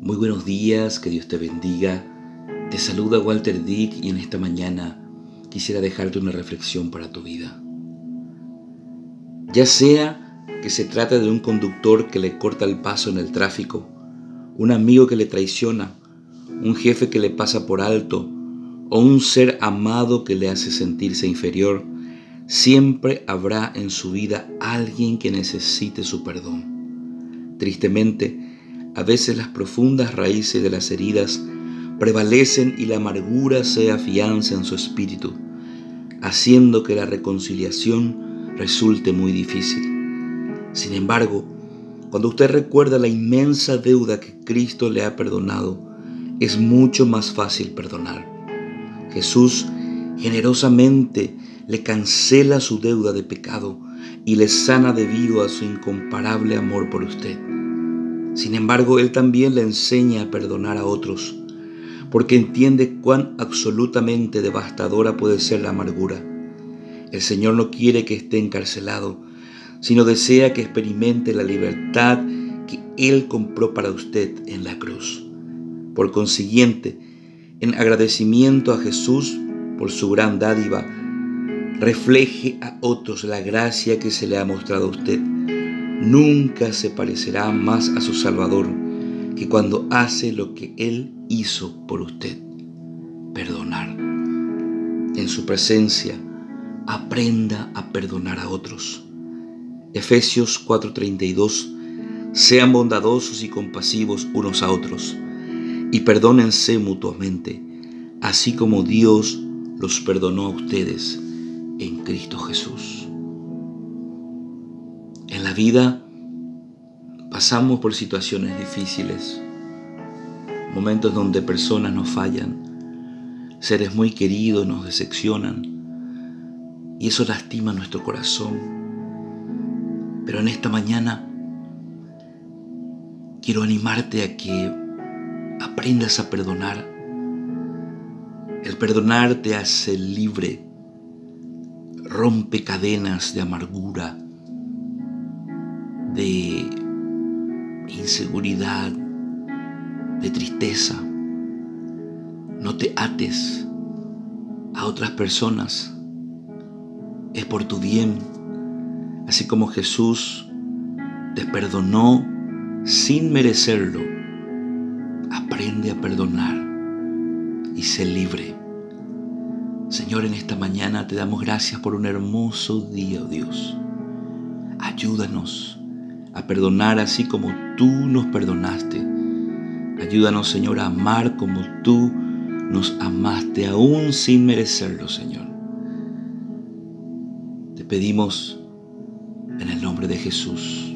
Muy buenos días, que Dios te bendiga. Te saluda Walter Dick y en esta mañana quisiera dejarte una reflexión para tu vida. Ya sea que se trate de un conductor que le corta el paso en el tráfico, un amigo que le traiciona, un jefe que le pasa por alto o un ser amado que le hace sentirse inferior, siempre habrá en su vida alguien que necesite su perdón. Tristemente, a veces las profundas raíces de las heridas prevalecen y la amargura se afianza en su espíritu, haciendo que la reconciliación resulte muy difícil. Sin embargo, cuando usted recuerda la inmensa deuda que Cristo le ha perdonado, es mucho más fácil perdonar. Jesús generosamente le cancela su deuda de pecado y le sana debido a su incomparable amor por usted. Sin embargo, Él también le enseña a perdonar a otros, porque entiende cuán absolutamente devastadora puede ser la amargura. El Señor no quiere que esté encarcelado, sino desea que experimente la libertad que Él compró para usted en la cruz. Por consiguiente, en agradecimiento a Jesús por su gran dádiva, refleje a otros la gracia que se le ha mostrado a usted. Nunca se parecerá más a su Salvador que cuando hace lo que Él hizo por usted, perdonar. En su presencia, aprenda a perdonar a otros. Efesios 4:32 Sean bondadosos y compasivos unos a otros y perdónense mutuamente, así como Dios los perdonó a ustedes en Cristo Jesús. En la vida pasamos por situaciones difíciles, momentos donde personas nos fallan, seres muy queridos nos decepcionan y eso lastima nuestro corazón. Pero en esta mañana quiero animarte a que aprendas a perdonar. El perdonar te hace libre rompe cadenas de amargura, de inseguridad, de tristeza. No te ates a otras personas. Es por tu bien. Así como Jesús te perdonó sin merecerlo. Aprende a perdonar y sé libre. Señor, en esta mañana te damos gracias por un hermoso día, oh Dios. Ayúdanos a perdonar así como tú nos perdonaste. Ayúdanos, Señor, a amar como tú nos amaste, aún sin merecerlo, Señor. Te pedimos en el nombre de Jesús.